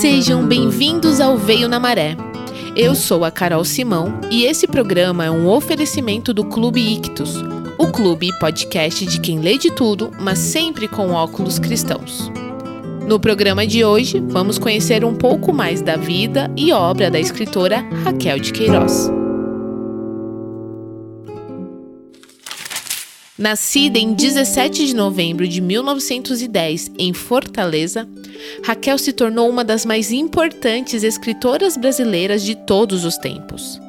Sejam bem-vindos ao Veio na Maré. Eu sou a Carol Simão e esse programa é um oferecimento do Clube Ictus, o clube podcast de quem lê de tudo, mas sempre com óculos cristãos. No programa de hoje, vamos conhecer um pouco mais da vida e obra da escritora Raquel de Queiroz. Nascida em 17 de novembro de 1910 em Fortaleza, Raquel se tornou uma das mais importantes escritoras brasileiras de todos os tempos.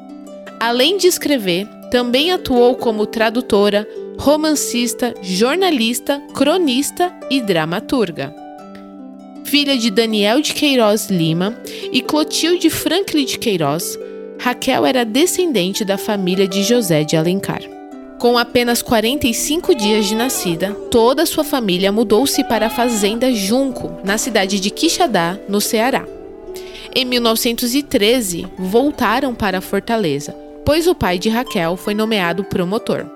Além de escrever, também atuou como tradutora, romancista, jornalista, cronista e dramaturga. Filha de Daniel de Queiroz Lima e Clotilde Franklin de Queiroz, Raquel era descendente da família de José de Alencar. Com apenas 45 dias de nascida, toda sua família mudou-se para a fazenda Junco, na cidade de Quixadá, no Ceará. Em 1913, voltaram para Fortaleza, pois o pai de Raquel foi nomeado promotor.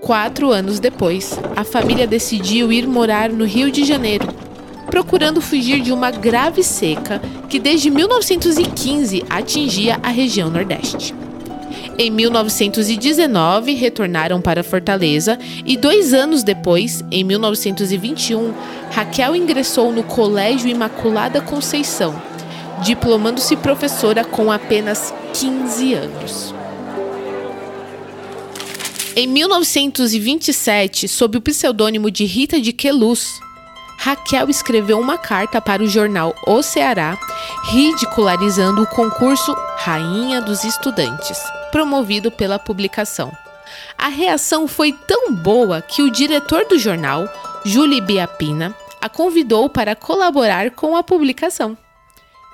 Quatro anos depois, a família decidiu ir morar no Rio de Janeiro, procurando fugir de uma grave seca que desde 1915 atingia a região Nordeste. Em 1919, retornaram para Fortaleza e dois anos depois, em 1921, Raquel ingressou no Colégio Imaculada Conceição, diplomando-se professora com apenas 15 anos. Em 1927, sob o pseudônimo de Rita de Queluz, Raquel escreveu uma carta para o jornal O Ceará, ridicularizando o concurso Rainha dos Estudantes promovido pela publicação. A reação foi tão boa que o diretor do jornal, Julie Biapina, a convidou para colaborar com a publicação.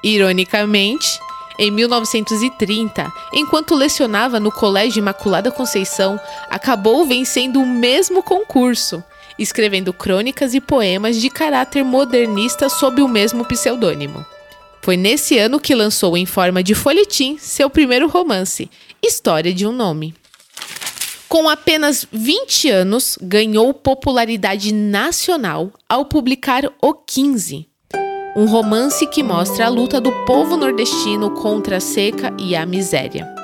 Ironicamente, em 1930, enquanto lecionava no Colégio Imaculada Conceição, acabou vencendo o mesmo concurso, escrevendo crônicas e poemas de caráter modernista sob o mesmo pseudônimo. Foi nesse ano que lançou em forma de folhetim seu primeiro romance, História de um Nome. Com apenas 20 anos, ganhou popularidade nacional ao publicar O 15, um romance que mostra a luta do povo nordestino contra a seca e a miséria.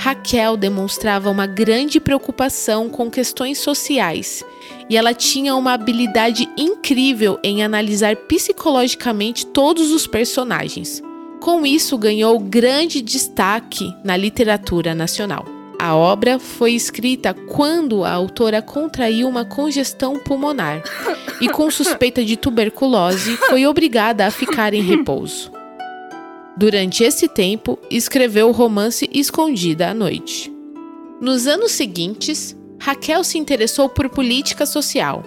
Raquel demonstrava uma grande preocupação com questões sociais e ela tinha uma habilidade incrível em analisar psicologicamente todos os personagens. Com isso, ganhou grande destaque na literatura nacional. A obra foi escrita quando a autora contraiu uma congestão pulmonar e, com suspeita de tuberculose, foi obrigada a ficar em repouso. Durante esse tempo, escreveu o romance Escondida à Noite. Nos anos seguintes, Raquel se interessou por política social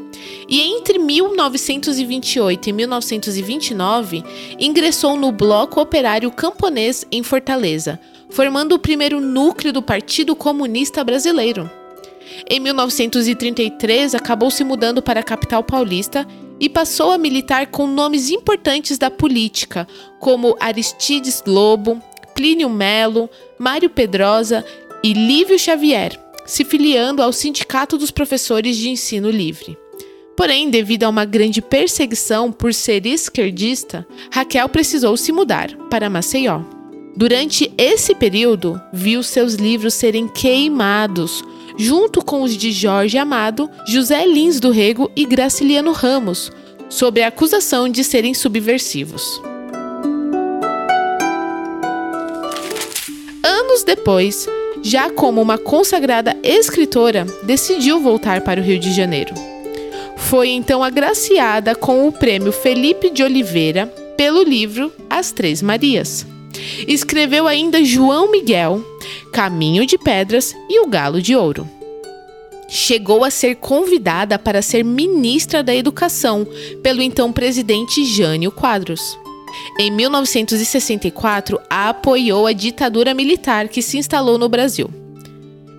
e entre 1928 e 1929 ingressou no Bloco Operário Camponês em Fortaleza, formando o primeiro núcleo do Partido Comunista Brasileiro. Em 1933, acabou se mudando para a capital paulista e passou a militar com nomes importantes da política, como Aristides Lobo, Plínio Melo, Mário Pedrosa e Lívio Xavier, se filiando ao Sindicato dos Professores de Ensino Livre. Porém, devido a uma grande perseguição por ser esquerdista, Raquel precisou se mudar para Maceió. Durante esse período, viu seus livros serem queimados, junto com os de Jorge Amado, José Lins do Rego e Graciliano Ramos, sob a acusação de serem subversivos. Anos depois, já como uma consagrada escritora, decidiu voltar para o Rio de Janeiro. Foi então agraciada com o prêmio Felipe de Oliveira pelo livro As Três Marias. Escreveu ainda João Miguel, Caminho de Pedras e O Galo de Ouro. Chegou a ser convidada para ser ministra da Educação pelo então presidente Jânio Quadros. Em 1964, apoiou a ditadura militar que se instalou no Brasil.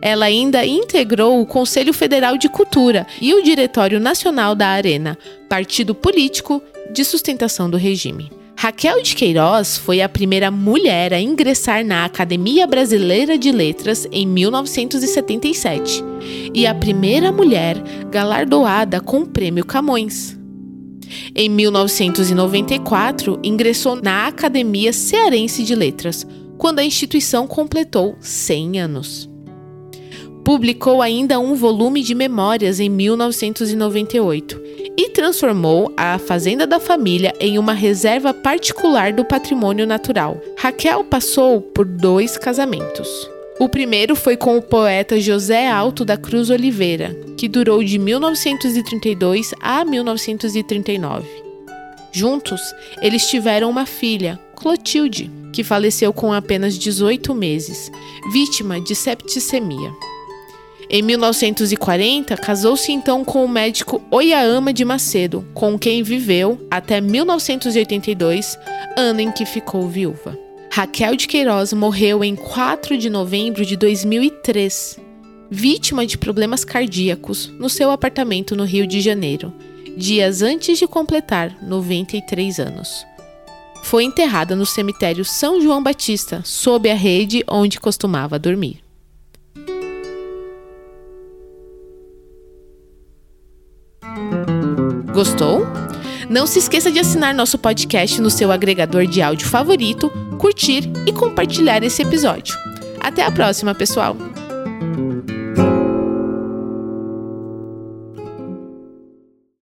Ela ainda integrou o Conselho Federal de Cultura e o Diretório Nacional da Arena, partido político de sustentação do regime. Raquel de Queiroz foi a primeira mulher a ingressar na Academia Brasileira de Letras em 1977 e a primeira mulher galardoada com o Prêmio Camões. Em 1994, ingressou na Academia Cearense de Letras, quando a instituição completou 100 anos. Publicou ainda um volume de memórias em 1998 e transformou a Fazenda da Família em uma reserva particular do patrimônio natural. Raquel passou por dois casamentos. O primeiro foi com o poeta José Alto da Cruz Oliveira, que durou de 1932 a 1939. Juntos, eles tiveram uma filha, Clotilde, que faleceu com apenas 18 meses, vítima de septicemia. Em 1940, casou-se então com o médico Oyaama de Macedo, com quem viveu até 1982, ano em que ficou viúva. Raquel de Queiroz morreu em 4 de novembro de 2003, vítima de problemas cardíacos, no seu apartamento no Rio de Janeiro, dias antes de completar 93 anos. Foi enterrada no cemitério São João Batista, sob a rede onde costumava dormir. Gostou? Não se esqueça de assinar nosso podcast no seu agregador de áudio favorito, curtir e compartilhar esse episódio. Até a próxima, pessoal!